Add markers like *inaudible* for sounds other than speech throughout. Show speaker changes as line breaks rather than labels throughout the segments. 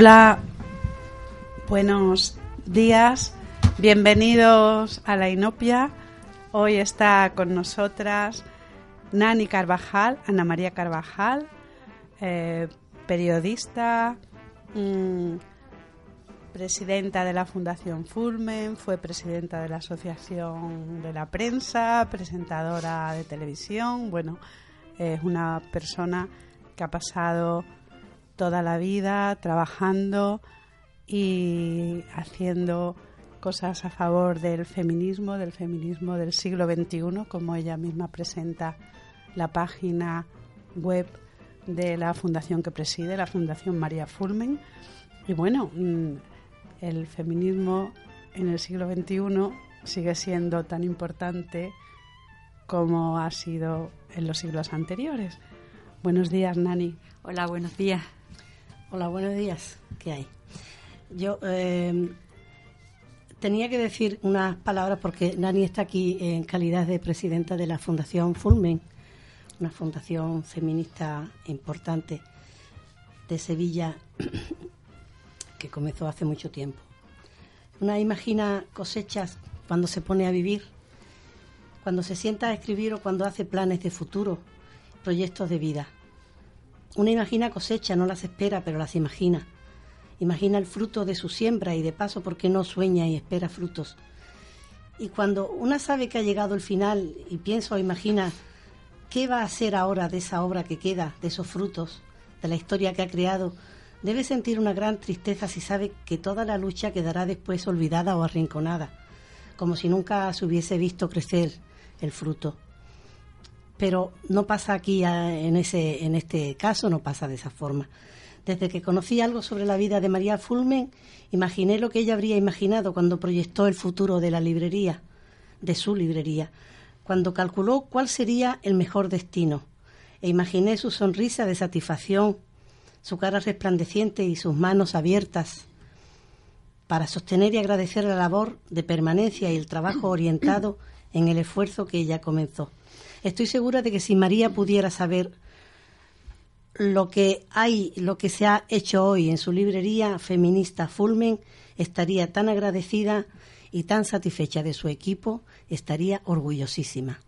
Hola, buenos días, bienvenidos a la Inopia. Hoy está con nosotras Nani Carvajal, Ana María Carvajal, eh, periodista, mm, presidenta de la Fundación Fulmen, fue presidenta de la Asociación de la Prensa, presentadora de televisión. Bueno, es una persona que ha pasado toda la vida trabajando y haciendo cosas a favor del feminismo, del feminismo del siglo XXI, como ella misma presenta la página web de la fundación que preside, la Fundación María Fulmen. Y bueno, mm, el feminismo en el siglo XXI sigue siendo tan importante como ha sido en los siglos anteriores. Buenos días, Nani.
Hola, buenos días.
Hola, buenos días. ¿Qué hay? Yo eh, tenía que decir unas palabras porque Nani está aquí en calidad de presidenta de la Fundación Fulmen, una fundación feminista importante de Sevilla que comenzó hace mucho tiempo. Una imagina cosechas cuando se pone a vivir, cuando se sienta a escribir o cuando hace planes de futuro, proyectos de vida. Una imagina cosecha, no las espera, pero las imagina. Imagina el fruto de su siembra y de paso, porque no sueña y espera frutos? Y cuando una sabe que ha llegado el final y piensa o imagina qué va a hacer ahora de esa obra que queda, de esos frutos, de la historia que ha creado, debe sentir una gran tristeza si sabe que toda la lucha quedará después olvidada o arrinconada, como si nunca se hubiese visto crecer el fruto pero no pasa aquí en, ese, en este caso, no pasa de esa forma. Desde que conocí algo sobre la vida de María Fulmen, imaginé lo que ella habría imaginado cuando proyectó el futuro de la librería, de su librería, cuando calculó cuál sería el mejor destino, e imaginé su sonrisa de satisfacción, su cara resplandeciente y sus manos abiertas para sostener y agradecer la labor de permanencia y el trabajo orientado en el esfuerzo que ella comenzó. Estoy segura de que si María pudiera saber lo que hay, lo que se ha hecho hoy en su librería feminista Fulmen, estaría tan agradecida y tan satisfecha de su equipo, estaría orgullosísima.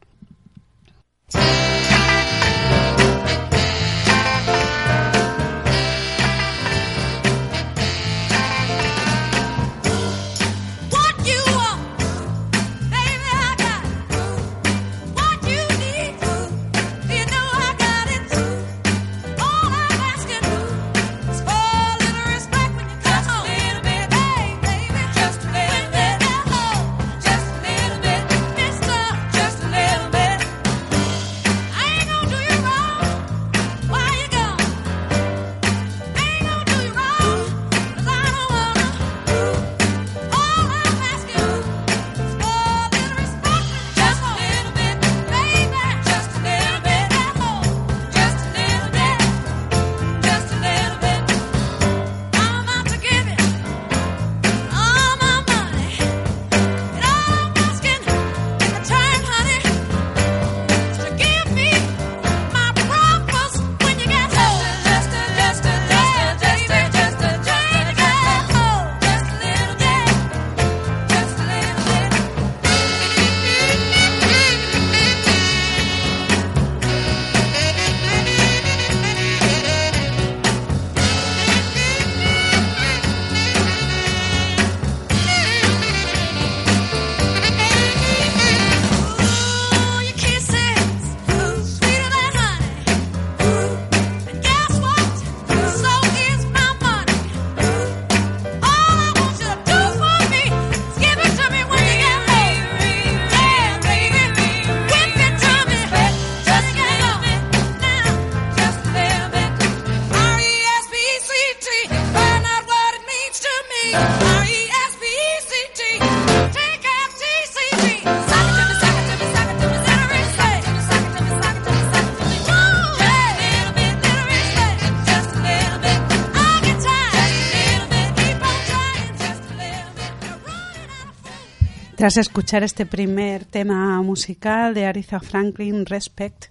Tras escuchar este primer tema musical de Aretha Franklin, Respect,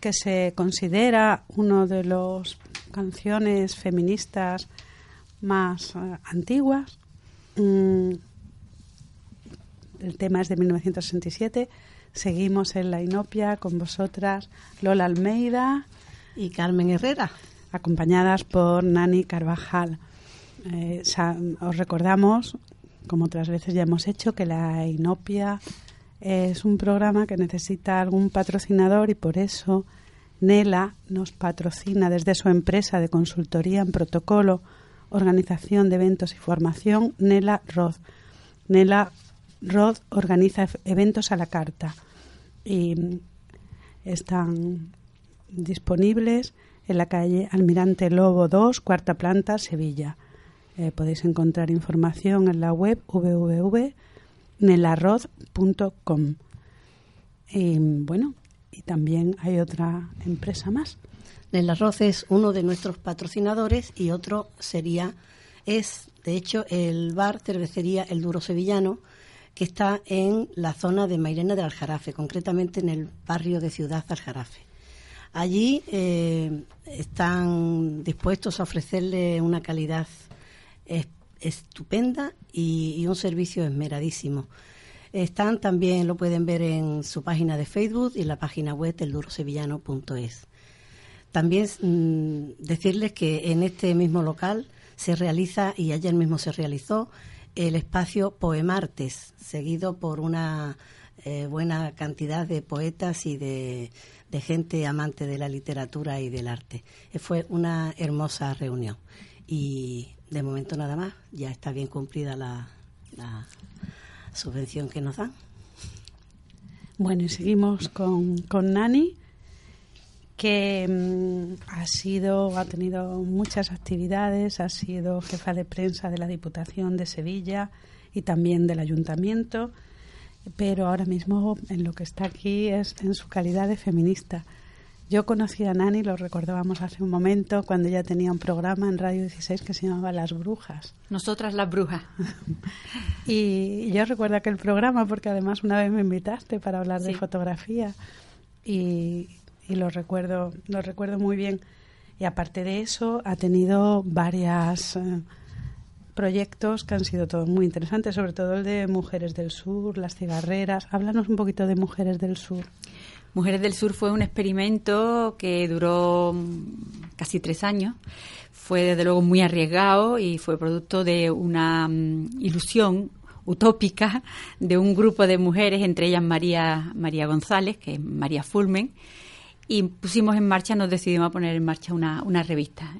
que se considera uno de las canciones feministas más eh, antiguas, mm, el tema es de 1967. Seguimos en la Inopia con vosotras Lola Almeida
y Carmen Herrera,
acompañadas por Nani Carvajal. Eh, os recordamos, como otras veces ya hemos hecho, que la Inopia es un programa que necesita algún patrocinador y por eso Nela nos patrocina desde su empresa de consultoría en protocolo, organización de eventos y formación, Nela Roth. Nela Roth organiza eventos a la carta y están disponibles en la calle Almirante Lobo 2, cuarta planta, Sevilla. Eh, podéis encontrar información en la web www.nelarroz.com. Y bueno, y también hay otra empresa más.
Nelarroz es uno de nuestros patrocinadores y otro sería, es de hecho el bar cervecería El Duro Sevillano, que está en la zona de Mairena del Aljarafe, concretamente en el barrio de Ciudad Aljarafe. Allí eh, están dispuestos a ofrecerle una calidad estupenda y, un servicio esmeradísimo. Están también, lo pueden ver en su página de Facebook y en la página web eldurosevillano.es. También mm, decirles que en este mismo local se realiza, y ayer mismo se realizó, el espacio Poemartes, seguido por una eh, buena cantidad de poetas y de, de, gente amante de la literatura y del arte. Fue una hermosa reunión. Y de momento nada más, ya está bien cumplida la, subvención que nos dan.
Bueno, y seguimos con, con Nani, que mm, ha sido, ha tenido muchas actividades, ha sido jefa de prensa de la Diputación de Sevilla y también del Ayuntamiento, pero ahora mismo en lo que está aquí es en su calidad de feminista. Yo conocí a Nani, lo recordábamos hace un momento, cuando ella tenía un programa en Radio 16 que se llamaba Las Brujas.
Nosotras las brujas. *laughs*
y yo recuerdo aquel programa porque además una vez me invitaste para hablar de fotografía y, lo recuerdo, lo recuerdo muy bien. Y aparte de eso, ha tenido varios eh, proyectos que han sido todos muy interesantes, sobre todo el de Mujeres del Sur, las cigarreras. Háblanos un poquito de Mujeres del Sur.
Mujeres del Sur fue un experimento que duró casi tres años. Fue desde luego muy arriesgado y fue producto de una mm, ilusión utópica de un grupo de mujeres, entre ellas María, María González, que es María Fulmen, y pusimos en marcha, nos decidimos a poner en marcha una, revista.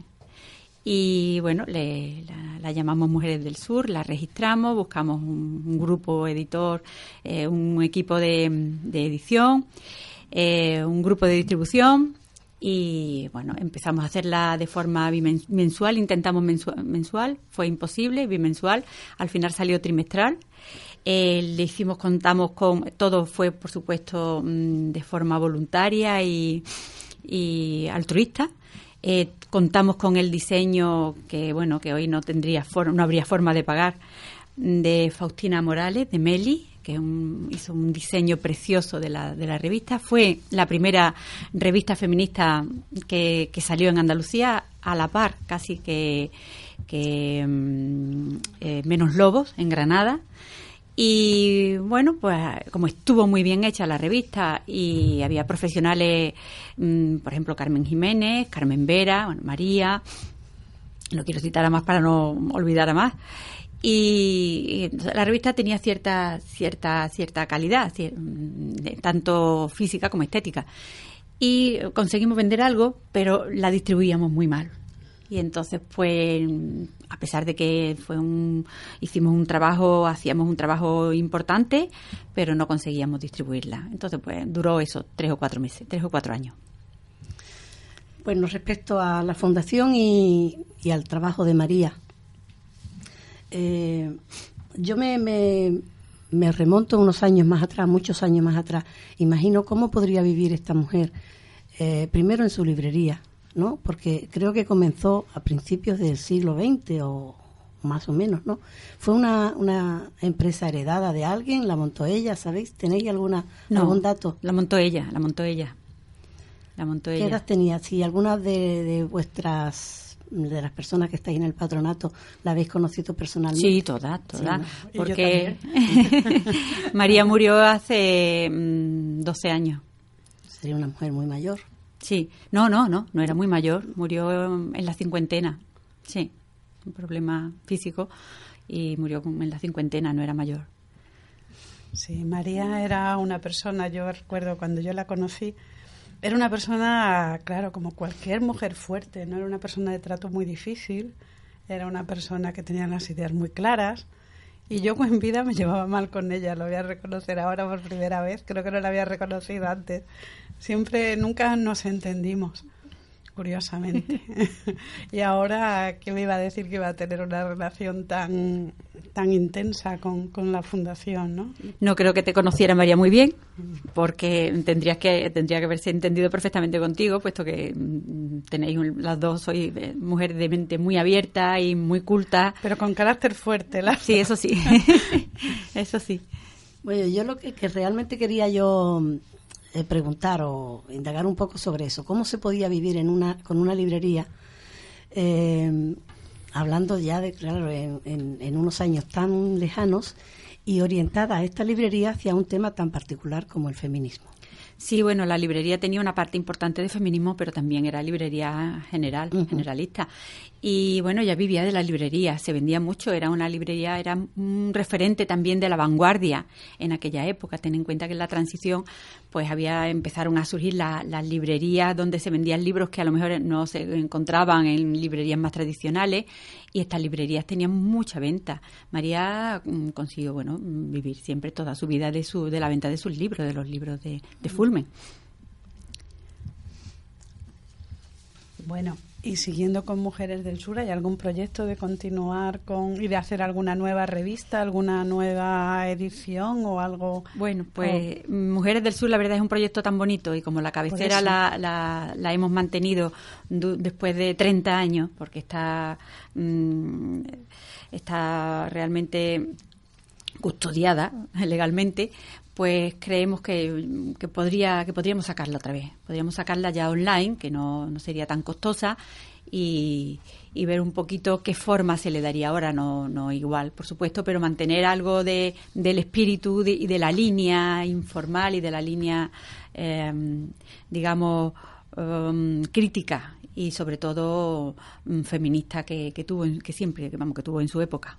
Y bueno, la, llamamos Mujeres del Sur, la registramos, buscamos un, grupo editor, eh, un equipo de, de edición eh, un grupo de distribución y bueno, empezamos a hacerla de forma mensual, intentamos mensual, fue imposible, bimensual, al final salió trimestral. Eh, le hicimos, contamos con, todo fue por supuesto mm, de forma voluntaria y, altruista. Eh, contamos con el diseño que bueno que hoy no tendría no habría forma de pagar de Faustina Morales de Meli que hizo un diseño precioso de la, de la revista. Fue la primera revista feminista que, salió en Andalucía a la par, casi que, mm, eh, Menos Lobos en Granada. Y bueno, pues como estuvo muy bien hecha la revista y había profesionales, mm, por ejemplo, Carmen Jiménez, Carmen Vera, María, no quiero citar a más para no olvidar a más, y la revista tenía cierta cierta calidad tanto física como estética. Y conseguimos vender algo pero la distribuíamos muy mal. Y entonces pues a pesar de que fue un hicimos un trabajo hacíamos un trabajo importante pero no conseguíamos distribuirla. Entonces pues duró eso tres o cuatro meses tres o cuatro años
bueno respecto a la fundación y, y al trabajo de María eh, yo me, me, remonto unos años más atrás, muchos años más atrás. Imagino cómo podría vivir esta mujer, eh, primero en su librería, ¿no? Porque creo que comenzó a principios del siglo XX o más o menos, ¿no? ¿Fue una, una empresa heredada de alguien? ¿La montó ella? ¿Sabéis? ¿Tenéis alguna, algún dato?
La montó ella, la montó ella. La montó
¿Qué edad tenía? Si alguna de, de vuestras, de las personas que estáis en el patronato, la habéis conocido personalmente.
Sí, todas, todas. Porque *laughs* María murió hace mm, 12 años.
Sería una mujer muy mayor.
Sí, no, no, no, no era muy mayor, murió en la cincuentena, sí, un problema físico y murió en la cincuentena, no era mayor.
Sí, María era una persona, yo recuerdo cuando yo la conocí, era una persona, claro, como cualquier mujer fuerte, no era una persona de trato muy difícil, era una persona que tenía las ideas muy claras y yo en vida me llevaba mal con ella, lo voy a reconocer ahora por primera vez, creo que no la había reconocido antes. Siempre, nunca nos entendimos, curiosamente. *laughs* y ahora, ¿qué me iba a decir que iba a tener una relación tan, tan intensa con, con la fundación, no?
No creo que te conociera María muy bien, porque tendrías que tendría que haberse entendido perfectamente contigo, puesto que mm, tenéis un- las dos sois mujeres de mente muy abierta y muy culta.
Pero con carácter fuerte, la
Sí, eso sí, *laughs* eso sí.
Bueno, yo lo que, que realmente quería yo eh, preguntar o indagar un poco sobre eso, cómo se podía vivir en una con una librería, eh, hablando ya de, claro, en, en- en unos años tan lejanos y orientada a esta librería hacia un tema tan particular como el feminismo.
Sí, bueno, la librería tenía una parte importante de feminismo, pero también era librería general, generalista. Y bueno, ya vivía de la librería, se vendía mucho, era una librería, era un referente también de la vanguardia en aquella época. Ten en cuenta que en la transición, pues había empezaron a surgir la- las librerías donde se vendían libros que a lo mejor no se encontraban en librerías más tradicionales y estas librerías tenían mucha venta. María mm, consiguió, bueno, vivir siempre toda su vida de su de la venta de sus libros, de los libros de, de Fulmen.
Bueno, y siguiendo con Mujeres del Sur, ¿hay algún proyecto de continuar con y de hacer alguna nueva revista, alguna nueva edición o algo?
Bueno, pues Mujeres del Sur, la verdad es un proyecto tan bonito y como la cabecera la, la, la hemos mantenido después de 30 años, porque está, mm, está realmente custodiada *laughs* legalmente, pues creemos que, que podría que podríamos sacarla otra vez. Podríamos sacarla ya online, que no, no sería tan costosa, y, y ver un poquito qué forma se le daría ahora, no, no igual, por supuesto, pero mantener algo de, del espíritu y de la línea informal y de la línea, eh, digamos, um, crítica y sobre todo mm, feminista que, que tuvo, que siempre, que vamos, que tuvo en su época.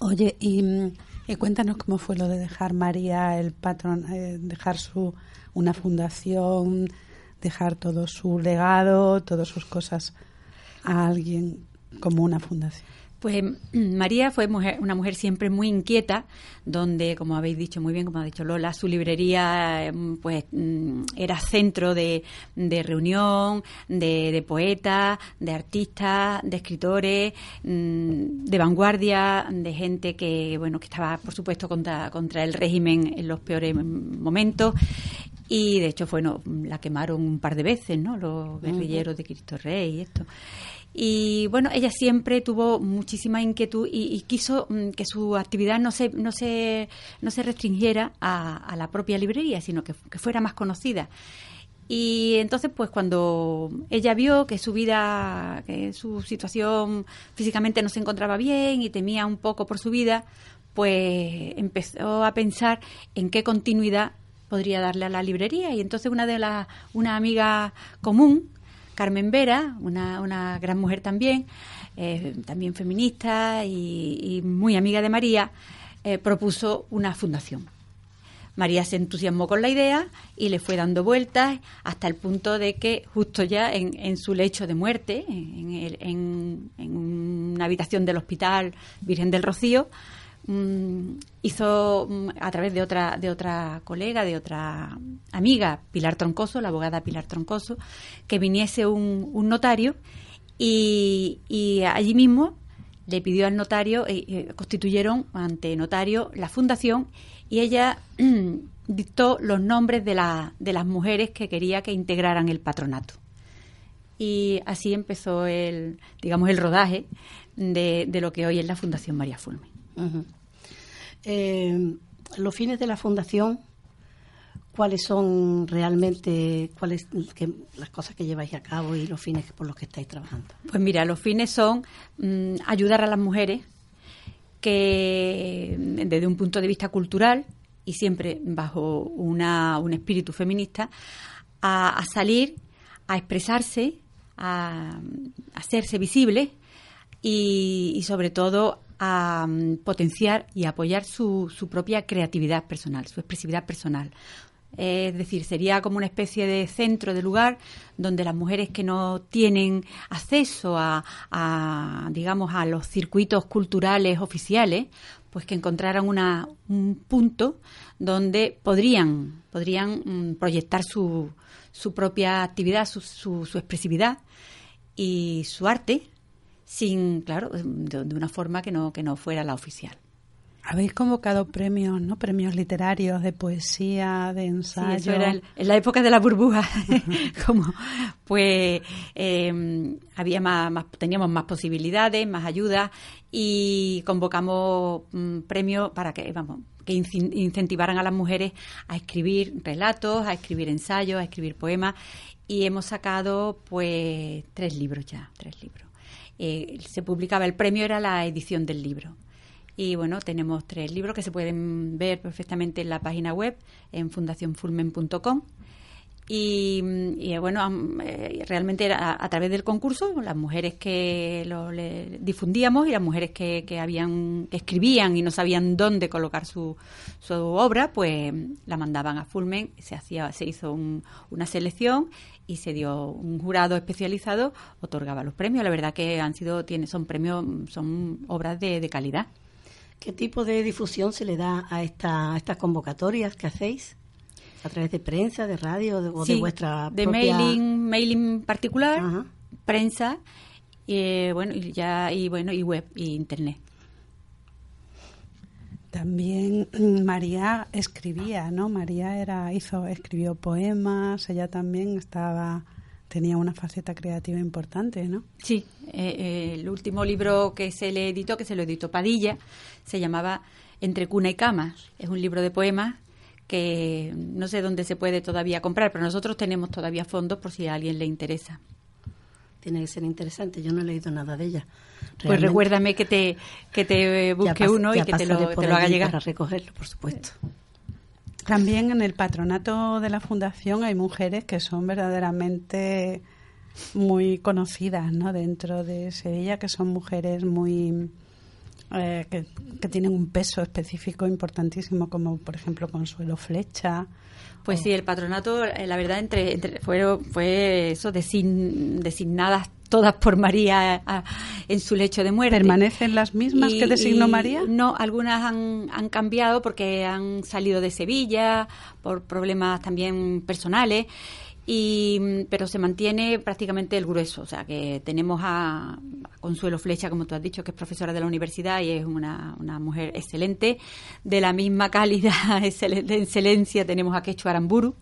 Oye, y, mm, y cuéntanos cómo fue lo de dejar María el patrón, eh, dejar su una fundación, dejar todo su legado, todas sus cosas a alguien como una fundación.
Pues mm, *clears throat* María fue mujer- una mujer siempre muy inquieta, donde, como habéis dicho muy bien, como ha dicho Lola, su librería eh, pues mm, era centro de, de reunión, de, de poetas, de artistas, de escritores, mm, de vanguardia, de gente que bueno que estaba, por supuesto, contra, contra el régimen en los peores momentos. Y de hecho, bueno, la quemaron un par de veces, ¿no? Los guerrilleros de Cristo Rey y esto. Y bueno, ella siempre tuvo muchísima inquietud y, y quiso mm, que su actividad no se, no se, no se restringiera a, la propia librería, sino que, que fuera más conocida. Y entonces, pues cuando ella vio que su vida, que su situación físicamente no se encontraba bien y temía un poco por su vida, pues empezó a pensar en qué continuidad podría darle a la librería. Y entonces una de las, una amiga común, Carmen Vera, una, una gran mujer también, eh, también feminista y, muy amiga de María, eh, propuso una fundación. María se entusiasmó con la idea y le fue dando vueltas hasta el punto de que justo ya en, su lecho de muerte, en, en- en una habitación del hospital Virgen del Rocío, mm, hizo mm, a través de otra de otra colega, de otra amiga, Pilar Troncoso, la abogada Pilar Troncoso, que viniese un, un notario y, allí mismo le pidió al notario, eh, eh, constituyeron ante notario la fundación y ella dictó los nombres de, la- de las mujeres que quería que integraran el patronato. Y así empezó el, digamos, el rodaje de, de lo que hoy es la Fundación María Fulme.
Eh, los fines de la Fundación, ¿cuáles son realmente cuáles las cosas que lleváis a cabo y los fines por los que estáis trabajando?
Pues mira, los fines son mm, ayudar a las mujeres que desde un punto de vista cultural y siempre bajo una, un espíritu feminista, a, salir, a expresarse, a, hacerse visibles y, sobre todo a mm, potenciar y apoyar su, su propia creatividad personal, su expresividad personal. Es decir, sería como una especie de centro de lugar donde las mujeres que no tienen acceso a, a digamos, a los circuitos culturales oficiales, pues que encontraran una, un punto donde podrían, podrían mm, proyectar su, su propia actividad, su, su, su expresividad y su arte sin, claro, de, una forma que no, que no fuera la oficial.
Habéis convocado premios, ¿no? Premios literarios de poesía, de ensayo.
Sí, eso era en la época de la burbuja. *laughs* como, pues em, había más, teníamos más posibilidades, más ayudas y convocamos mm, premios para que, vamos, que incentivaran a las mujeres a escribir relatos, a escribir ensayos, a escribir poemas y hemos sacado pues tres libros ya, tres libros. Eh, se publicaba el premio era la edición del libro y bueno, tenemos tres libros que se pueden ver perfectamente en la página web, en fundacionfulmen.com. Y, y, bueno, eh, realmente era a, través del concurso, las mujeres que lo difundíamos y las mujeres que, que, habían, que escribían y no sabían dónde colocar su, su obra, pues la mandaban a Fulmen, se, hacía, se hizo una selección y se dio un jurado especializado, otorgaba los premios. La verdad que han sido, tiene, son premios, son obras de, de calidad.
¿Qué tipo de difusión se le da a, esta, estas convocatorias que hacéis? ¿A través de prensa, de radio o de vuestra
de mailing, mailing particular, prensa, y, bueno, y ya, y bueno, y web, y internet.
También mm, María escribía, ¿no? María era hizo escribió poemas, ella también estaba tenía una faceta creativa importante, ¿no?
Sí, eh, eh, el último libro que se le editó, que se lo editó Padilla, se llamaba Entre cuna y cama. Es un libro de poemas que no sé dónde se puede todavía comprar, pero nosotros tenemos todavía fondos por si a alguien le interesa.
Tiene que ser interesante, yo no he leído nada de ella.
Pues recuérdame que te, que te busque uno y que te lo, te lo haga llegar.
Para recogerlo, por supuesto.
También en el patronato de la fundación hay mujeres que son verdaderamente muy conocidas ¿no? dentro de Sevilla, que son mujeres muy eh, que, tienen un peso específico importantísimo, como por ejemplo Consuelo Flecha.
Pues sí, el patronato, eh, la verdad, entre, entre fue eso, designadas todas por María en su lecho de muerte.
¿Permanecen las mismas que designó María?
No, algunas han, han cambiado porque han salido de Sevilla por problemas también personales. Y, pero se mantiene prácticamente el grueso. O sea, que tenemos a, Consuelo Flecha, como tú has dicho, que es profesora de la universidad y es una, una mujer excelente. De la misma calidad *laughs* de excelencia tenemos a Quechu Aramburu,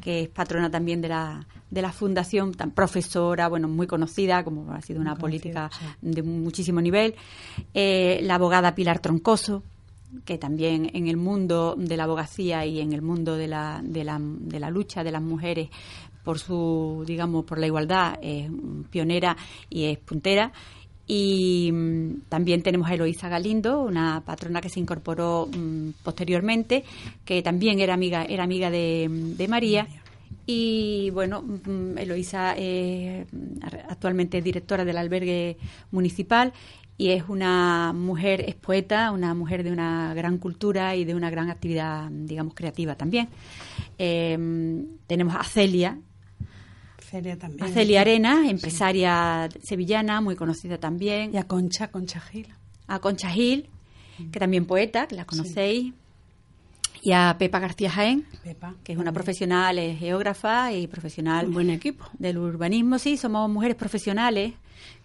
que es patrona también de la, de la fundación, tan profesora, bueno, muy conocida, como ha sido una política de muchísimo nivel. Eh, la abogada Pilar Troncoso, que también en el mundo de la abogacía y en el mundo de la, de la, de la lucha de las mujeres por su, digamos, por la igualdad es pionera y es puntera. Y mm, también tenemos a Eloísa Galindo, una patrona que se incorporó mm, posteriormente, que también era amiga, era amiga de, de María. Y bueno, mm, Eloísa es actualmente directora del albergue municipal y es una mujer, es poeta, una mujer de una gran cultura y de una gran actividad, digamos, creativa también. Em, tenemos a Celia.
Celia también.
A Celia Arena, empresaria sevillana, muy conocida también.
Y a Concha, Concha Gil.
A Concha Gil, que también poeta, que la conocéis. Y a Pepa García Jaén, que es una profesional, es geógrafa y profesional.
buen equipo.
Del urbanismo, sí, somos mujeres profesionales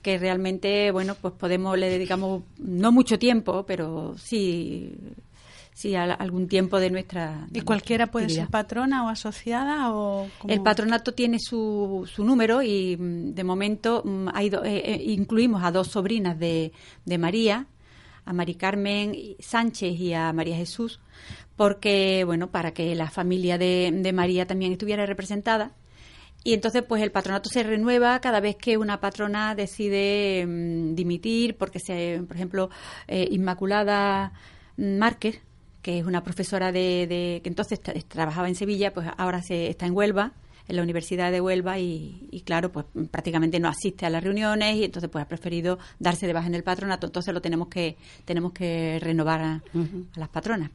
que realmente, bueno, pues podemos, le dedicamos no mucho tiempo, pero sí,
sí, algún tiempo de nuestra.
¿Y cualquiera puede ser patrona o asociada? o
El patronato tiene su, su número y mm, de momento mm, hay eh, eh, incluimos a dos sobrinas de, de María, a Mari Carmen Sánchez y a María Jesús, porque, bueno, para que la familia de, de María también estuviera representada. Y entonces, pues el patronato se renueva cada vez que una patrona decide mm, dimitir, porque, se, por ejemplo, eh, Inmaculada Márquez, que es una profesora de, que entonces trabajaba en Sevilla, pues ahora se, está en Huelva, en la Universidad de Huelva y, claro, pues prácticamente no asiste a las reuniones y entonces pues ha preferido darse de baja en el patronato, entonces lo tenemos que tenemos que renovar a, las patronas.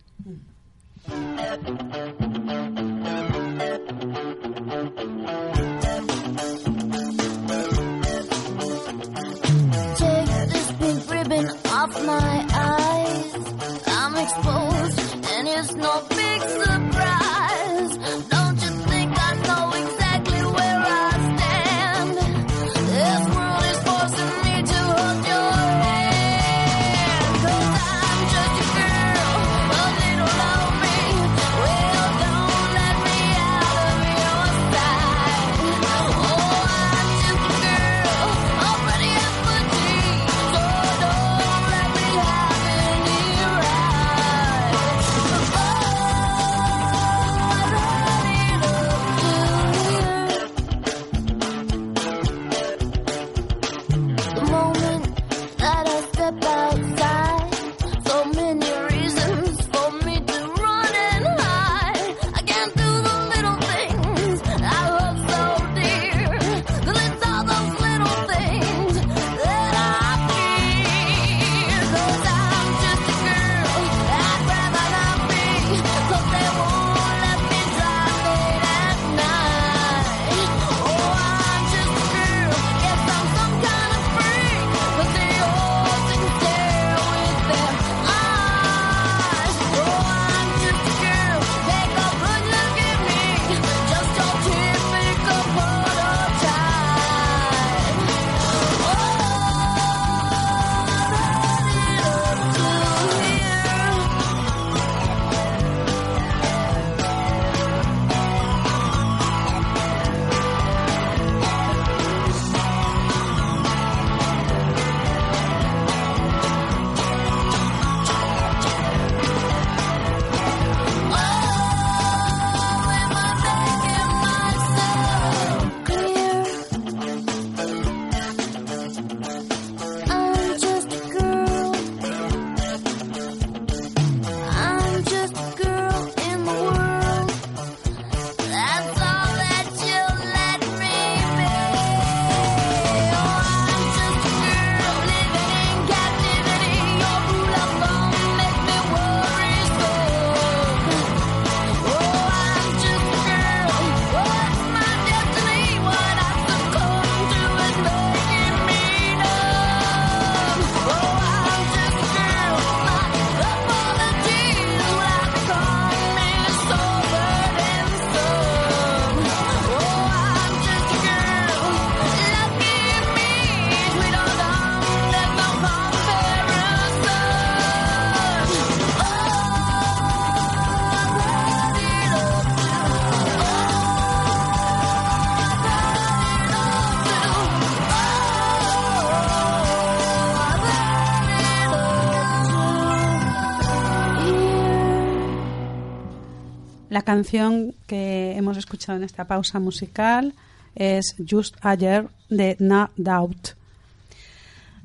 Canción que hemos escuchado en esta pausa musical es Just Ayer de No Doubt.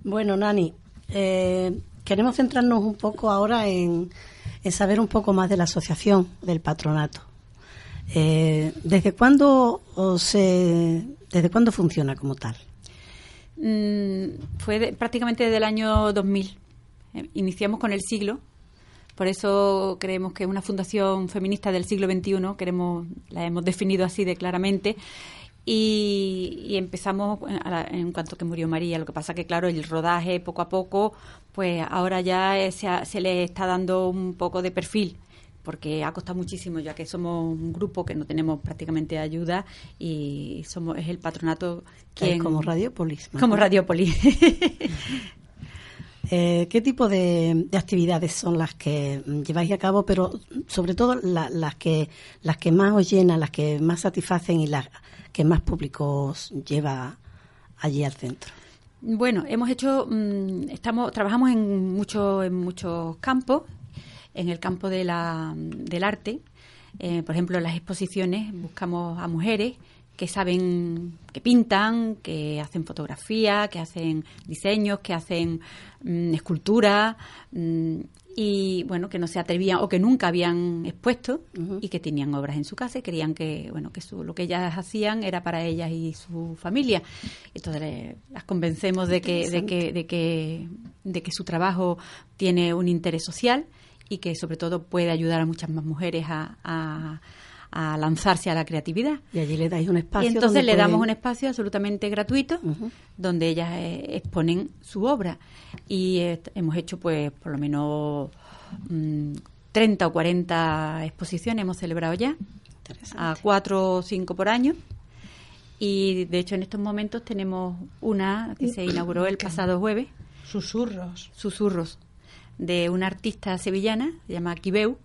Bueno, Nani, eh, queremos centrarnos un poco ahora en, saber un poco más de la asociación del patronato. Eh, ¿Desde cuándo se, desde cuándo funciona como tal?
Mm, fue prácticamente desde el año 2000. Eh, iniciamos con el siglo, por eso creemos que es una fundación feminista del siglo XXI, queremos, la hemos definido así de claramente. Y, empezamos en cuanto que murió María. Lo que pasa que, claro, el rodaje poco a poco, pues ahora ya se, se le está dando un poco de perfil porque ha costado muchísimo ya que somos un grupo que no tenemos prácticamente ayuda y somos es el patronato
quien como Radiopolis
como Radiopolis *laughs*
Eh, ¿Qué tipo de, actividades son las que lleváis a cabo, pero sobre todo las que las que más os llenan, las que más satisfacen y las que más públicos lleva allí al centro?
Bueno, hemos hecho, mm, estamos, trabajamos en muchos en muchos campos, en el campo de la, del arte, eh, por ejemplo, en las exposiciones buscamos a mujeres que saben, que pintan, que hacen fotografía, que hacen diseños, que hacen mm, escultura mm, y bueno, que no se atrevían o que nunca habían expuesto y que tenían obras en su casa y creían que bueno, que lo que ellas hacían era para ellas y su familia. Entonces las convencemos de que de que de que de que su trabajo tiene un interés social y que sobre todo puede ayudar a muchas más mujeres a a lanzarse a la creatividad.
Y allí le dais un espacio.
Y entonces le damos un espacio absolutamente gratuito donde ellas eh, exponen su obra. Y eh, hemos hecho, pues, por lo menos 30 mm, o 40 exposiciones, hemos celebrado ya, a cuatro o cinco por año. Y de hecho, en estos momentos tenemos una que se inauguró el pasado jueves.
Susurros.
Susurros, de una artista sevillana, se llama Kibeu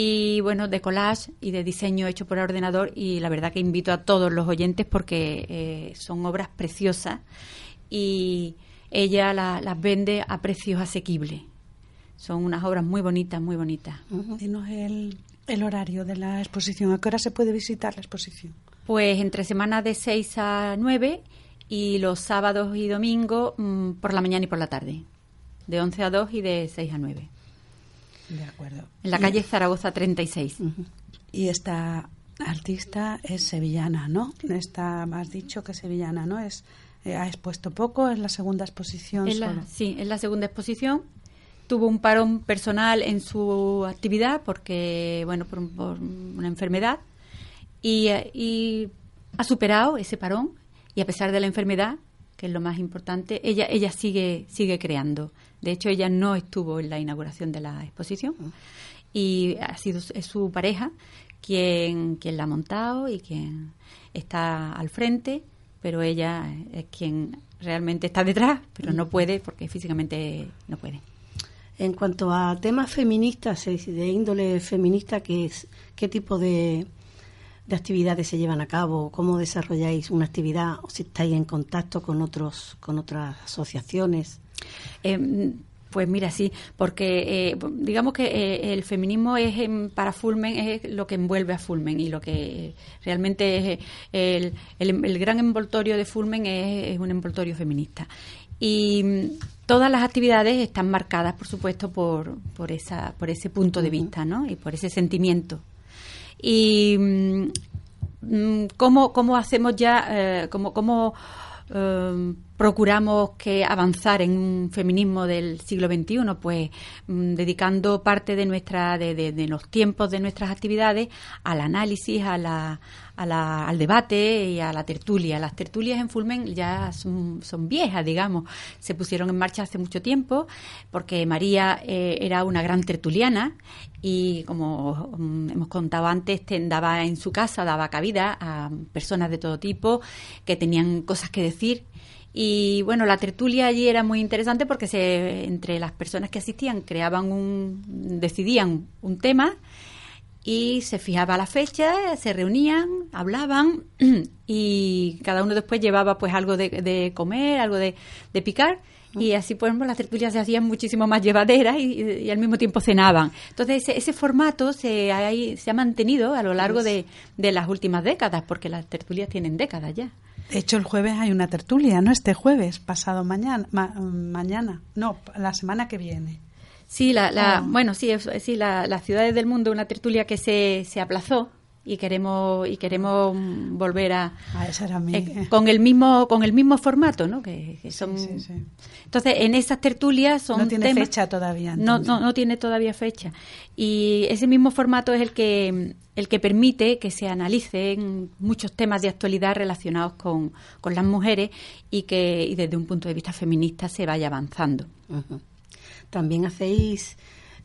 y bueno, de collage y de diseño hecho por ordenador y la verdad que invito a todos los oyentes porque eh, son obras preciosas y ella las vende a precios asequibles. Son unas obras muy bonitas, muy bonitas.
Dinos el, el horario de la exposición. ¿A qué hora se puede visitar la exposición?
Pues entre semanas de 6 a 9 y los sábados y domingos mm, por la mañana y por la tarde. De 11 a 2 y de 6 a 9.
De acuerdo.
En la calle Zaragoza 36.
Y esta artista es sevillana, ¿no? Está, has dicho que sevillana, ¿no? Es, eh, ha expuesto poco, es la segunda exposición.
sí, es la segunda exposición. Tuvo un parón personal en su actividad porque, bueno, por, una enfermedad y, eh, y, ha superado ese parón y a pesar de la enfermedad, que es lo más importante, ella, ella sigue, sigue creando. De hecho, ella no estuvo en la inauguración de la exposición y ha sido es su pareja quien, quien la ha montado y quien está al frente, pero ella es quien realmente está detrás, pero no puede porque físicamente no puede.
En cuanto a temas feministas, de índole feminista, ¿qué, es, qué tipo de, de actividades se llevan a cabo? ¿Cómo desarrolláis una actividad? ¿O si estáis en contacto con, otros, con otras asociaciones?
Eh, pues mira, sí, porque eh, digamos que eh, el feminismo es para Fulmen es lo que envuelve a Fulmen y lo que realmente es el, el, gran envoltorio de Fulmen es, un envoltorio feminista. Y mm, todas las actividades están marcadas, por supuesto, por, por, esa, por ese punto de vista ¿no? y por ese sentimiento. Y mm, mm, cómo, cómo hacemos ya, cómo, cómo Em, procuramos que avanzar en un feminismo del siglo XXI, pues mm, dedicando parte de nuestra de, de, los tiempos de nuestras actividades al análisis, a la, al debate y a la tertulia. Las tertulias en Fulmen ya son, viejas, digamos. Se pusieron en marcha hace mucho tiempo porque María eh, era una gran tertuliana y, como mm, hemos contado antes, daba en su casa, daba cabida a personas de todo tipo que tenían cosas que decir. Y bueno, la tertulia allí era muy interesante porque se, entre las personas que asistían creaban un, decidían un tema y se fijaba la fecha, se reunían, hablaban *clears throat* y cada uno después llevaba pues algo de, comer, algo de, picar y así pues las tertulias se hacían muchísimo más llevaderas y, al mismo tiempo cenaban. Entonces ese, ese formato se ha, se ha mantenido a lo largo de, de las últimas décadas porque las tertulias tienen décadas ya.
De hecho, el jueves hay una tertulia, ¿no? Este jueves, pasado mañana, mañana, no, la semana que viene.
Sí, la, la ah. bueno, sí, sí la, las ciudades del mundo, una tertulia que se, se aplazó y queremos y queremos volver a,
ah, era
eh, con el mismo con el mismo formato no que, son entonces en esas tertulias son
no tiene fecha todavía
no, no, no tiene todavía fecha. Y ese mismo formato es el que el que permite que se analicen muchos temas de actualidad relacionados con, con las mujeres y que y desde un punto de vista feminista se vaya avanzando.
También hacéis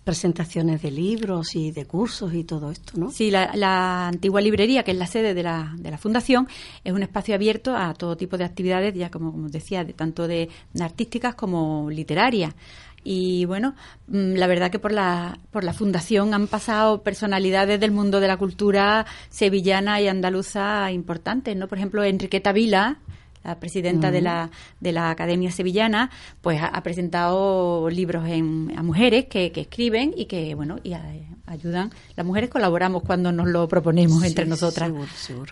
presentaciones de libros y de cursos y todo esto, ¿no?
Sí, la, antigua librería, que es la sede de la, de la fundación, es un espacio abierto a todo tipo de actividades, ya como, como decía, de, tanto de, artísticas como literarias. Y bueno, mm, la verdad que por la, por la fundación han pasado personalidades del mundo de la cultura sevillana y andaluza importantes, ¿no? Por ejemplo, Enriqueta Vila, la presidenta de, la, de la Academia Sevillana, pues ha, presentado libros en, a mujeres que, que, escriben y que, bueno, y ayudan. Las mujeres colaboramos cuando nos lo proponemos entre nosotras.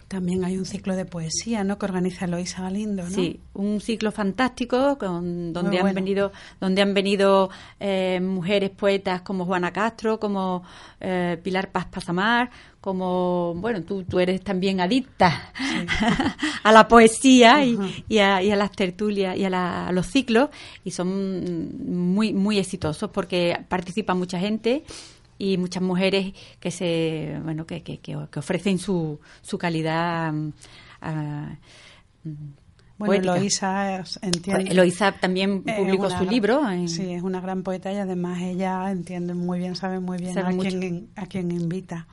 También hay un ciclo de poesía, ¿no? Que organiza Eloisa Galindo, ¿no?
Sí, un ciclo fantástico con, donde, han venido, donde han venido eh, mujeres poetas como Juana Castro, como eh, Pilar Paz Pasamar, como, bueno, tú, tú eres también adicta *laughs* a la poesía y, y, a, las tertulias y a, los ciclos y son muy, muy exitosos porque participa mucha gente y muchas mujeres que se, bueno, que, que, que ofrecen su, su calidad mm,
bueno, Eloisa entiende.
Eloisa también publicó su libro.
Sí, es una gran poeta y además ella entiende muy bien, sabe muy bien a quién, a quién invita.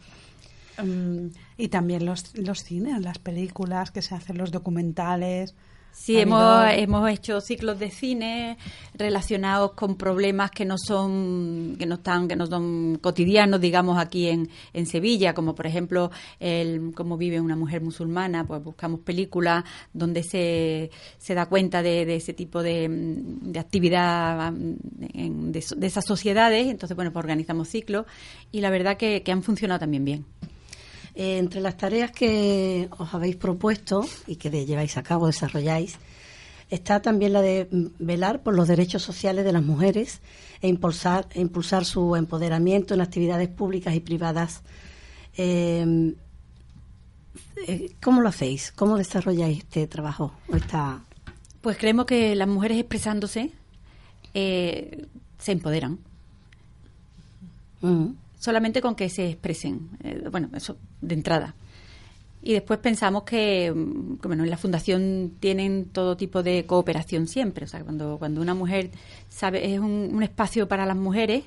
Mm, y también los, los cines, las películas que se hacen, los documentales.
Sí, hemos, hemos hecho ciclos de cine relacionados con problemas que no son que no están que no son cotidianos, digamos aquí en, en Sevilla, como por ejemplo el cómo vive una mujer musulmana, pues buscamos películas donde se, se da cuenta de, ese tipo de, de actividad de, de, esas sociedades, entonces bueno, pues organizamos ciclos y la verdad que han funcionado también bien.
Eh, entre las tareas que os habéis propuesto y que lleváis a cabo, desarrolláis, está también la de velar por los derechos sociales de las mujeres e impulsar, e impulsar su empoderamiento en actividades públicas y privadas. Em, eh, ¿Cómo lo hacéis? ¿Cómo desarrolláis este trabajo?
Pues creemos que las mujeres expresándose eh, se empoderan. Mm solamente con que se expresen. Eh, bueno, eso de entrada. Y después pensamos que, mm, bueno, en la fundación tienen todo tipo de cooperación siempre. O sea, cuando, cuando una mujer sabe, es un, espacio para las mujeres,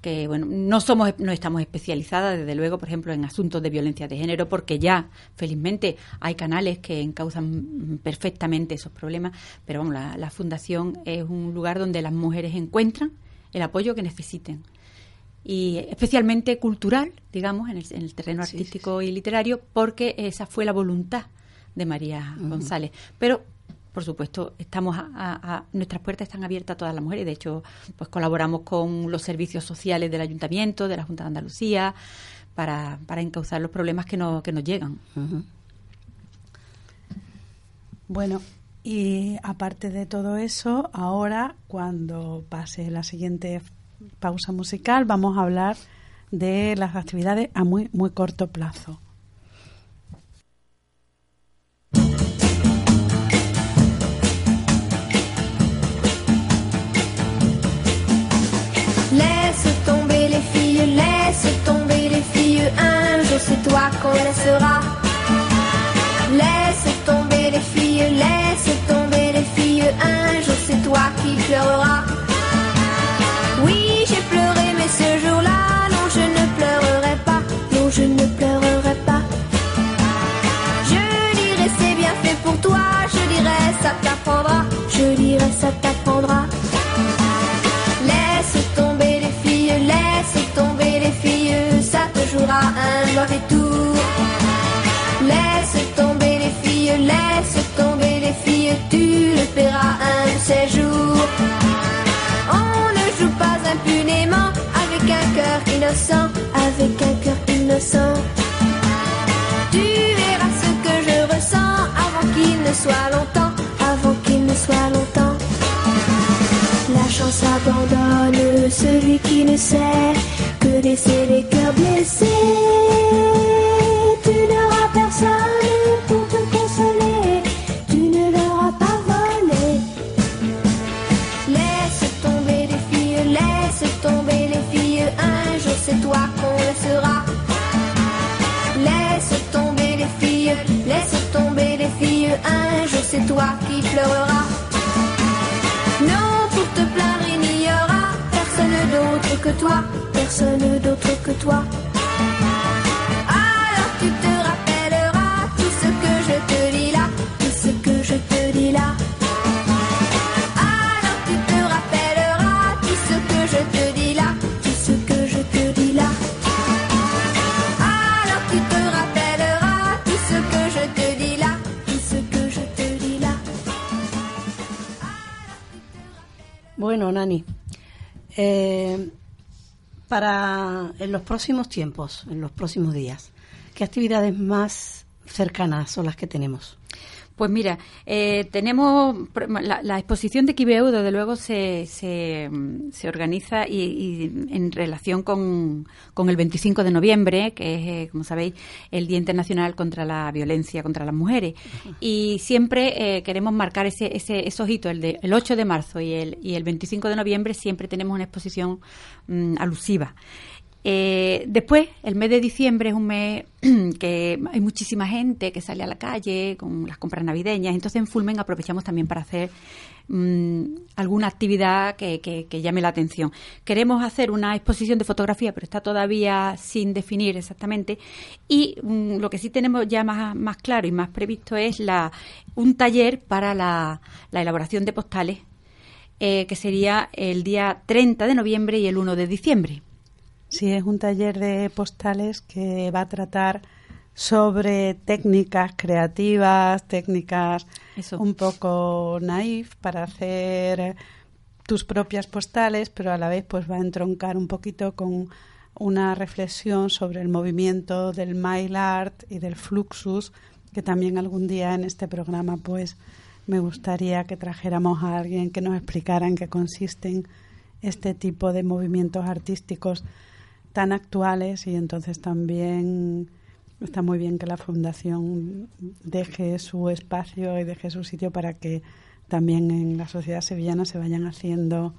que bueno, no somos, no estamos especializadas, desde luego, por ejemplo, en asuntos de violencia de género, porque ya, felizmente, hay canales que encauzan perfectamente esos problemas. Pero bueno, la, la fundación es un lugar donde las mujeres encuentran el apoyo que necesiten y especialmente cultural, digamos, en el, terreno artístico y literario, porque esa fue la voluntad de María González. Pero por supuesto, estamos a, nuestras puertas están abiertas a todas las mujeres. De hecho, pues colaboramos con los servicios sociales del Ayuntamiento, de la Junta de Andalucía, para, para encauzar los problemas que, no, que nos llegan.
Bueno, y aparte de todo eso, ahora, cuando pase la siguiente pausa musical vamos a hablar de las actividades a muy, muy corto plazo.
Laisse tomber les filles, laisse tomber les filles, un jour c'est toi qu'on laissera. Laisse tomber les filles, laisse tomber les filles, tu le paieras un de ces jours. On ne joue pas impunément avec un cœur innocent, avec un cœur tu verras ce que je ressens avant qu'il ne soit longtemps, avant qu'il ne soit longtemps. La chance abandonne celui qui ne sait que laisser les
Bueno, Nani, eh, para en los próximos tiempos, en los próximos días, ¿qué actividades más cercanas son las que tenemos?
Pues mira, eh, tenemos la, la exposición de Quibeu, desde luego, se, se, se organiza y, y en relación con, con el 25 de noviembre, que es, eh, como sabéis, el Día Internacional contra la Violencia contra las Mujeres. Y siempre eh, queremos marcar ese, ese, esos hitos, el, de, el 8 de marzo y el, y el 25 de noviembre, siempre tenemos una exposición mm, alusiva. Eh, después, el mes de diciembre es un mes *clears throat* que hay muchísima gente que sale a la calle con las compras navideñas. Entonces, en Fulmen aprovechamos también para hacer mm, alguna actividad que, llame la atención. Queremos hacer una exposición de fotografía, pero está todavía sin definir exactamente. Y mm, lo que sí tenemos ya más, claro y más previsto es la, un taller para la, la elaboración de postales, eh, que sería el día 30 de noviembre y el 1 de diciembre.
Sí, es un taller de postales que va a tratar sobre técnicas creativas, técnicas
Eso.
un poco naif para hacer tus propias postales, pero a la vez pues va a entroncar un poquito con una reflexión sobre el movimiento del mail art y del fluxus, que también algún día en este programa pues me gustaría que trajéramos a alguien que nos explicara en qué consisten este tipo de movimientos artísticos tan actuales y entonces también está muy bien que la fundación deje su espacio y deje su sitio para que también en la sociedad sevillana se vayan haciendo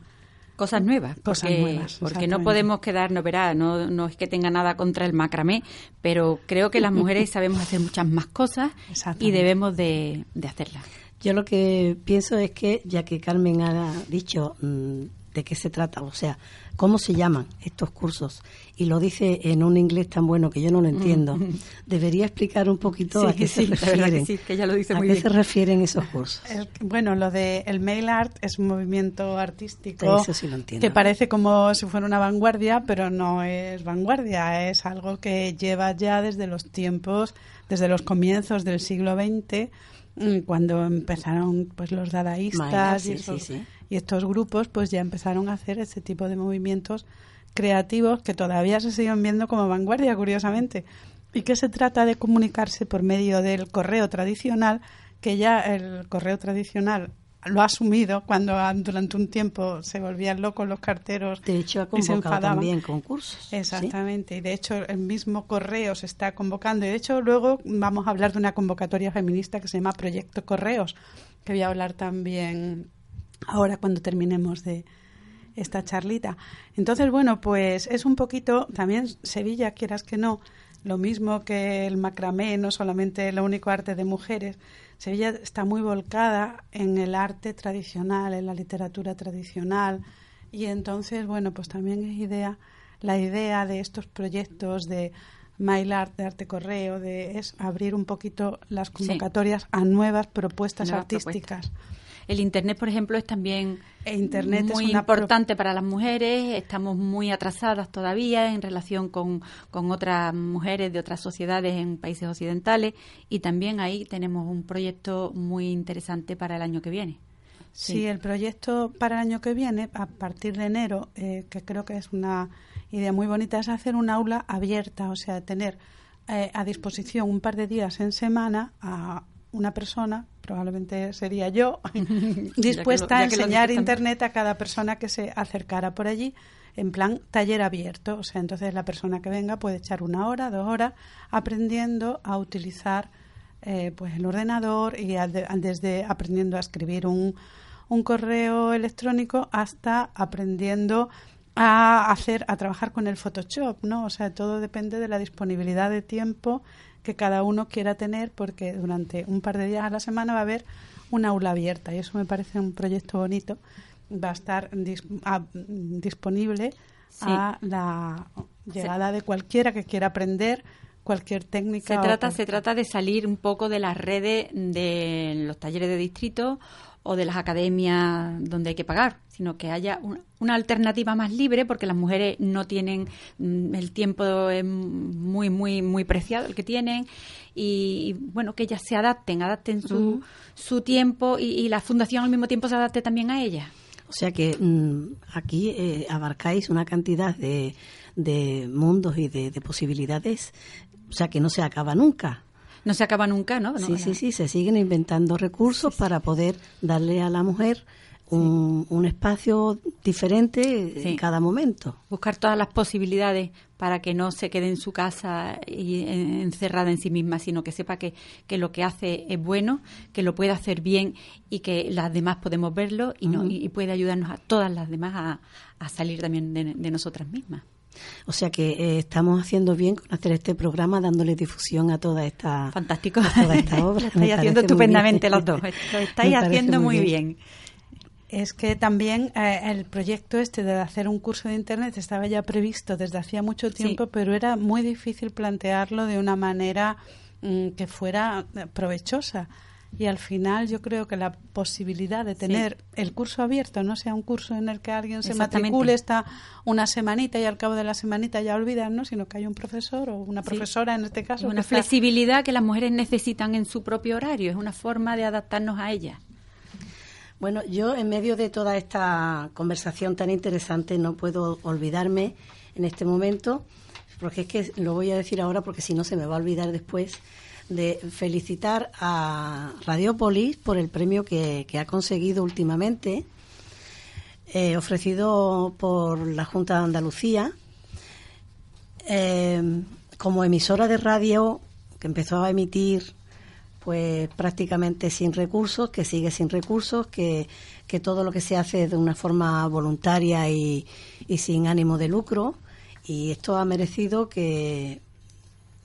Cosas nuevas,
Cosas
porque,
nuevas,
porque no podemos quedarnos, verá, no, no es que tenga nada contra el macramé, pero creo que las mujeres *laughs* sabemos hacer muchas más cosas y debemos de, de hacerlas.
Yo lo que pienso es que, ya que Carmen ha dicho mm, de qué se trata, o sea, cómo se llaman estos cursos, y lo dice en un inglés tan bueno que yo no lo entiendo, debería explicar un poquito a
Sí,
qué
sí,
se
que
refieren.
sí, que ella lo dice
¿A
muy
qué
bien.
se refieren esos cursos?
El- bueno, lo de el mail art es un movimiento artístico
Eso sí lo entiendo.
que parece como si fuera una vanguardia, pero no es vanguardia, es algo que lleva ya desde los tiempos, desde los comienzos del siglo XX, mm, cuando empezaron pues los dadaístas
Maila, sí,
y, esos-
sí, sí.
Y estos grupos pues ya empezaron a hacer ese tipo de movimientos creativos que todavía se siguen viendo como vanguardia, curiosamente, y que se trata de comunicarse por medio del correo tradicional, que ya el correo tradicional lo ha asumido cuando durante un tiempo se volvían locos los carteros
De hecho, ha
y se
convocado también concursos. ¿sí?
Exactamente, y de hecho el mismo correo se está convocando. Y de hecho luego vamos a hablar de una convocatoria feminista que se llama Proyecto Correos, que voy a hablar también ahora cuando terminemos de esta charlita. Entonces, bueno, pues es un poquito, también Sevilla, quieras que no, lo mismo que el macramé, no solamente el único arte de mujeres. Sevilla está muy volcada en el arte tradicional, en la literatura tradicional, y entonces, bueno, pues también es idea, la idea de estos proyectos de Mail Art, de Arte Correo, de es abrir un poquito las convocatorias a nuevas propuestas
Nuevas
artísticas.
El Internet, por ejemplo, es también
E Internet
muy importante para las mujeres. Estamos muy atrasadas todavía en relación con, con otras mujeres de otras sociedades en países occidentales y también ahí tenemos un proyecto muy interesante para el año que viene.
Sí, el proyecto para el año que viene, a partir de enero, eh, que creo que es una idea muy bonita, es hacer un aula abierta, o sea, tener eh, a disposición un par de días en semana a una persona, probablemente sería yo, *laughs* dispuesta a enseñar. Internet a cada persona que se acercara por allí en plan taller abierto. O sea, entonces la persona que venga puede echar una hora, dos horas aprendiendo a utilizar eh, pues el ordenador y al desde aprendiendo a escribir un, un correo electrónico hasta aprendiendo a hacer a trabajar con el Photoshop, ¿no? O sea, todo depende de la disponibilidad de tiempo que cada uno quiera tener porque durante un par de días a la semana va a haber una aula abierta y eso me parece un proyecto bonito. Va a estar dis- a- disponible a la llegada de cualquiera que quiera aprender cualquier técnica.
Se trata, se trata de salir un poco de las redes de los talleres de distrito o de las academias donde hay que pagar, sino que haya un- una alternativa más libre porque las mujeres no tienen mm, el tiempo es muy muy muy preciado el que tienen y, y, bueno que ellas se adapten, adapten su, su tiempo y, y la fundación al mismo tiempo se adapte también a ellas.
O sea que mm, aquí eh, abarcáis una cantidad de, de mundos y de, de posibilidades, o sea que no se acaba nunca.
No se acaba nunca, ¿no?
Sí,
No,
sí, sí, se siguen inventando recursos para poder darle a la mujer un, un espacio diferente en cada momento.
buscar todas las posibilidades para que no se quede en su casa y en- encerrada en sí misma, sino que sepa que, que lo que hace es bueno, que lo puede hacer bien y que las demás podemos verlo y, no- y puede ayudarnos a todas las demás a, a salir también de, de nosotras mismas.
O sea que eh, estamos haciendo bien con hacer este programa, dándole difusión a toda esta,
Fantástico.
a toda esta *laughs* obra.
Lo estáis haciendo estupendamente las dos. Lo estáis haciendo muy *laughs* bien.
Es que también eh, el proyecto este de hacer un curso de Internet estaba ya previsto desde hacía mucho tiempo, pero era muy difícil plantearlo de una manera mm, que fuera eh, provechosa. Y al final yo creo que la posibilidad de tener el curso abierto, no sea un curso en el que alguien se matricule, está una semanita y al cabo de la semanita ya olvidan, ¿no? sino que hay un profesor o una profesora en este caso. Que
una
está-
flexibilidad que las mujeres necesitan en su propio horario, es una forma de adaptarnos a ellas.
Bueno, yo en medio de toda esta conversación tan interesante no puedo olvidarme en este momento, porque es que lo voy a decir ahora porque si no se me va a olvidar después, de felicitar a Radiopolis por el premio que, que ha conseguido últimamente, eh, ofrecido por la Junta de Andalucía, eh, como emisora de radio que empezó a emitir pues prácticamente sin recursos, que sigue sin recursos, que, que todo lo que se hace es de una forma voluntaria y, y sin ánimo de lucro. Y esto ha merecido que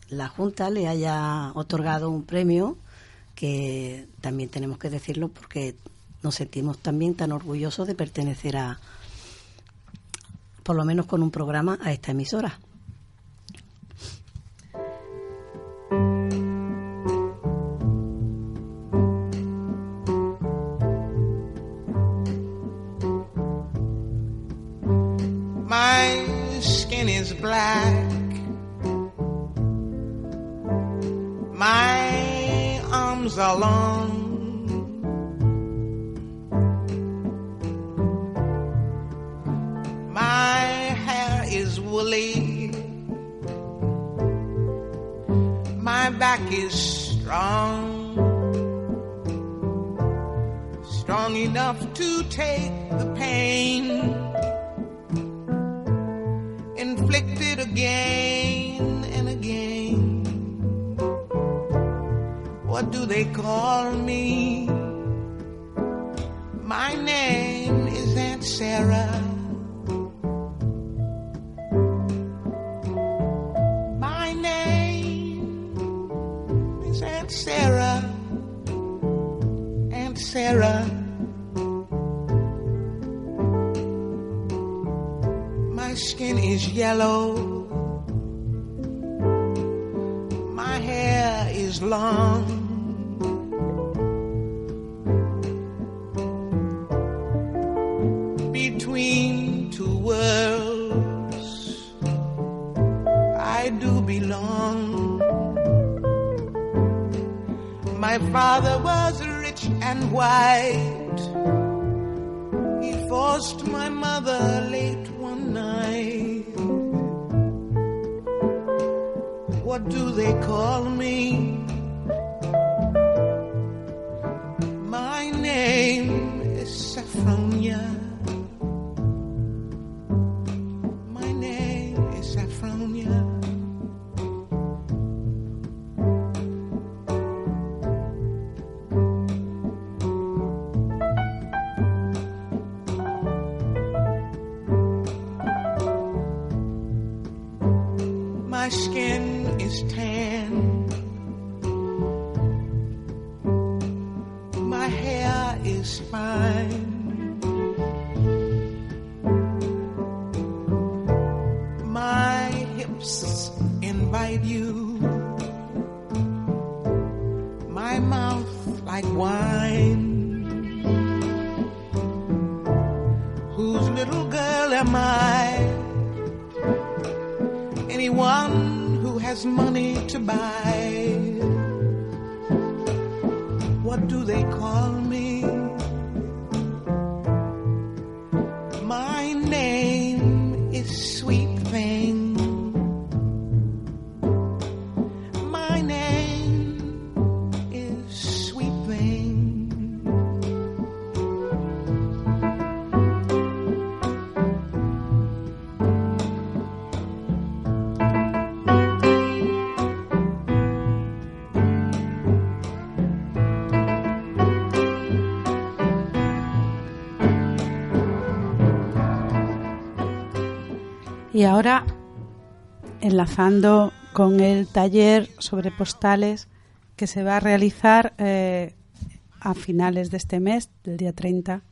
la Junta le haya otorgado un premio que también tenemos que decirlo porque nos sentimos también tan orgullosos de pertenecer a, por lo menos con un programa, a esta emisora.
My skin is black. Are long. My hair is woolly. My back is strong. Strong enough to take the pain inflicted again What do they call me? My name is Aunt Sarah. My name is Aunt Sarah. Aunt Sarah. My skin is yellow. Is long. Between two worlds, I do belong. My father was rich and white. He forced my mother late one night. What do they call me?
Y ahora, enlazando con el taller sobre postales que se va a realizar eh, a finales de este mes, del día 30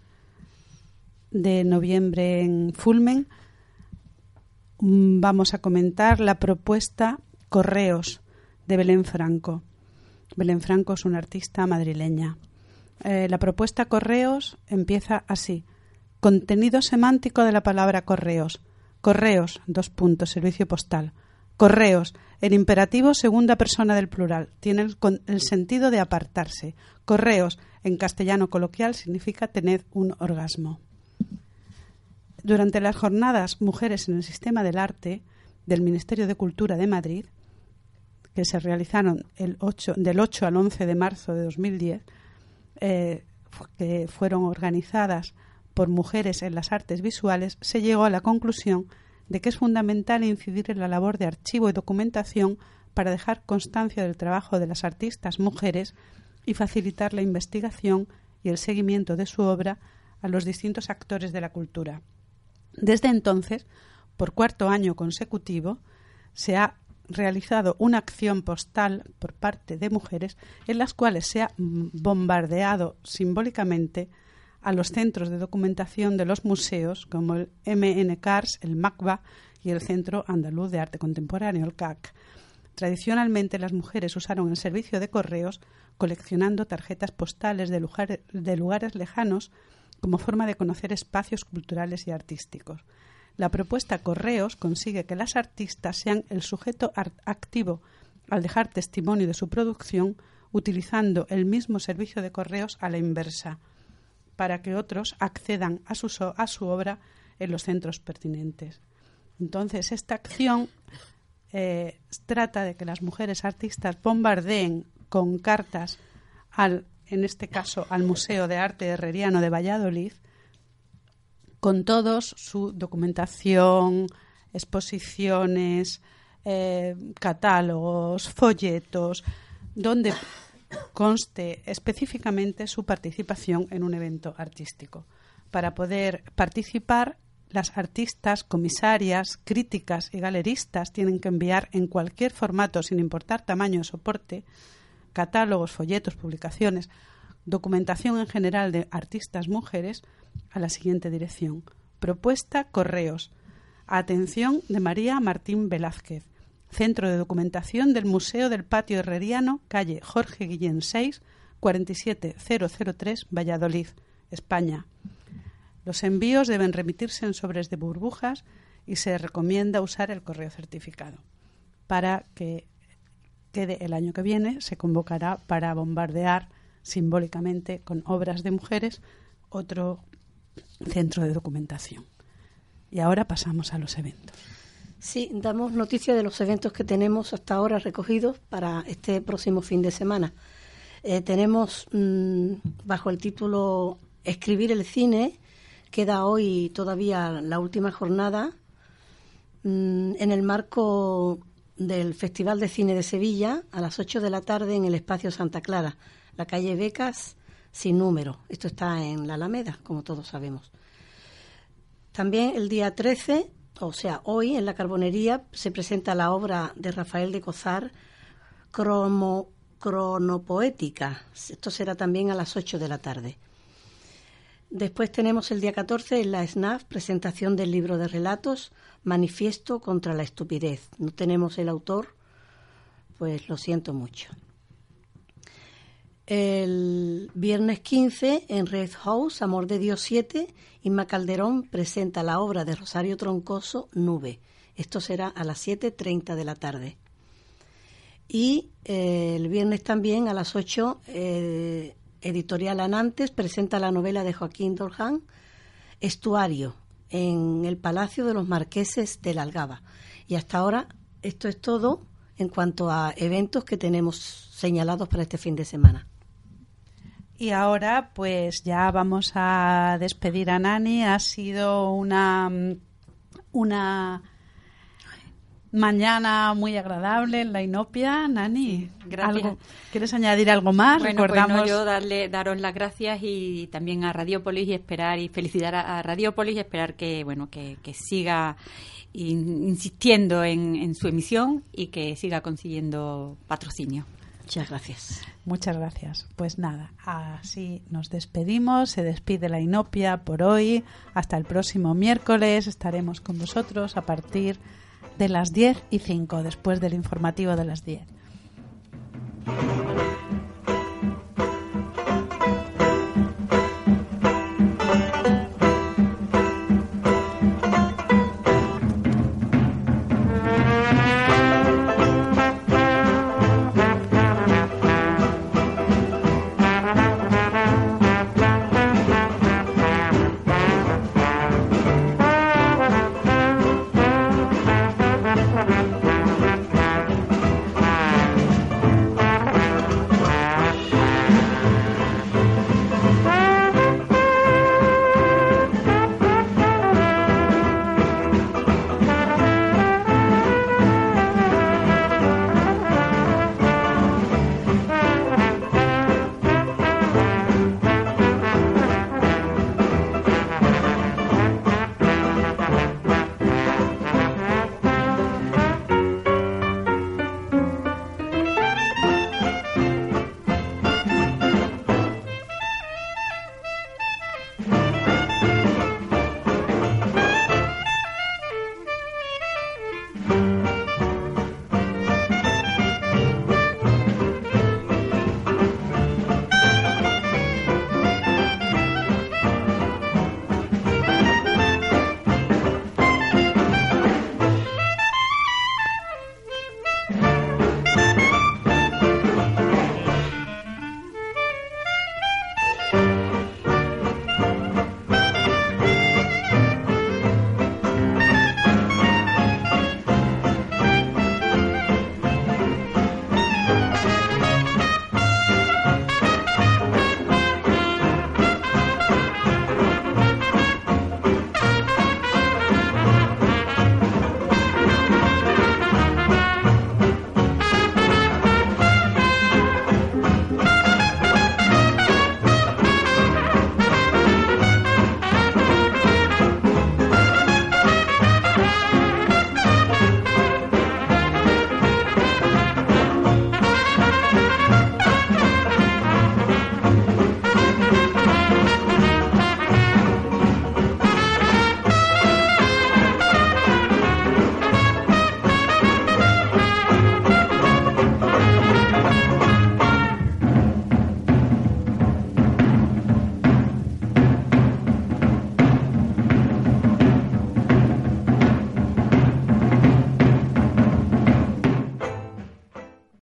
de noviembre en Fulmen, vamos a comentar la propuesta Correos de Belén Franco. Belén Franco es una artista madrileña. Eh, la propuesta Correos empieza así. Contenido semántico de la palabra correos. Correos, dos puntos, servicio postal. Correos, el imperativo segunda persona del plural, tiene el, sentido de apartarse. Correos, en castellano coloquial, significa tener un orgasmo. Durante las jornadas Mujeres en el Sistema del Arte del Ministerio de Cultura de Madrid, que se realizaron el 8 del 8 al 11 de marzo de 2010, eh, que fueron organizadas por mujeres en las artes visuales, se llegó a la conclusión de que es fundamental incidir en la labor de archivo y documentación para dejar constancia del trabajo de las artistas mujeres y facilitar la investigación y el seguimiento de su obra a los distintos actores de la cultura. Desde entonces, por cuarto año consecutivo, se ha realizado una acción postal por parte de mujeres en las cuales se ha bombardeado simbólicamente a los centros de documentación de los museos como el MNCARS, el MACBA y el Centro Andaluz de Arte Contemporáneo, el CAC. Tradicionalmente las mujeres usaron el servicio de correos coleccionando tarjetas postales de, de lugares lejanos como forma de conocer espacios culturales y artísticos. La propuesta Correos consigue que las artistas sean el sujeto activo al dejar testimonio de su producción utilizando el mismo servicio de correos a la inversa, para que otros accedan a su, a su obra en los centros pertinentes. Entonces, esta acción eh, trata de que las mujeres artistas bombardeen con cartas al, en este caso, al Museo de Arte Herreriano de Valladolid, con todos su documentación, exposiciones, eh, catálogos, folletos, donde conste específicamente su participación en un evento artístico. Para poder participar, las artistas, comisarias, críticas y galeristas tienen que enviar en cualquier formato, sin importar tamaño o soporte, catálogos, folletos, publicaciones, documentación en general de artistas mujeres a la siguiente dirección. Propuesta Correos. Atención de María Martín Velázquez. Centro de Documentación del Museo del Patio Herreriano, calle Jorge Guillén 6, 47003, Valladolid, España. Los envíos deben remitirse en sobres de burbujas y se recomienda usar el correo certificado. Para que quede el año que viene, se convocará para bombardear simbólicamente con obras de mujeres otro centro de documentación. Y ahora pasamos a los eventos.
Sí, damos noticia de los eventos que tenemos hasta ahora recogidos para este próximo fin de semana. Eh, tenemos mm, bajo el título Escribir el cine, queda hoy todavía la última jornada mm, en el marco del Festival de Cine de Sevilla a las 8 de la tarde en el Espacio Santa Clara, la calle Becas sin número. Esto está en la Alameda, como todos sabemos. También el día 13, o sea, hoy en la Carbonería se presenta la obra de Rafael de Cozar, Cromo, Cronopoética. Esto será también a las 8 de la tarde. Después tenemos el día 14 en la SNAF, presentación del libro de relatos, Manifiesto contra la estupidez. No tenemos el autor pues lo siento mucho. El viernes 15 en Red House, Amor de Dios 7, Inma Calderón presenta la obra de Rosario Troncoso, Nube. Esto será a las 7.30 de la tarde. Y eh, el viernes también a las 8, eh, Editorial Anantes presenta la novela de Joaquín Dorjan, Estuario, en el Palacio de los Marqueses de la Algaba. Y hasta ahora esto es todo en cuanto a eventos que tenemos señalados para este fin de semana.
Y ahora pues ya vamos a despedir a Nani. Ha sido una, una mañana muy agradable en la Inopia. Nani,
gracias.
¿algo- ¿quieres añadir algo más?
Bueno, pues
Recordamos
no, yo darle, daros las gracias y también a Radiopolis y esperar y felicitar a, Radiopolis y esperar que bueno que, que siga in- insistiendo en, en su emisión y que siga consiguiendo patrocinio.
Muchas gracias.
Muchas gracias. Pues nada, así nos despedimos. Se despide la Inopia por hoy. Hasta el próximo miércoles estaremos con vosotros a partir de las 10 y 5, después del informativo de las 10.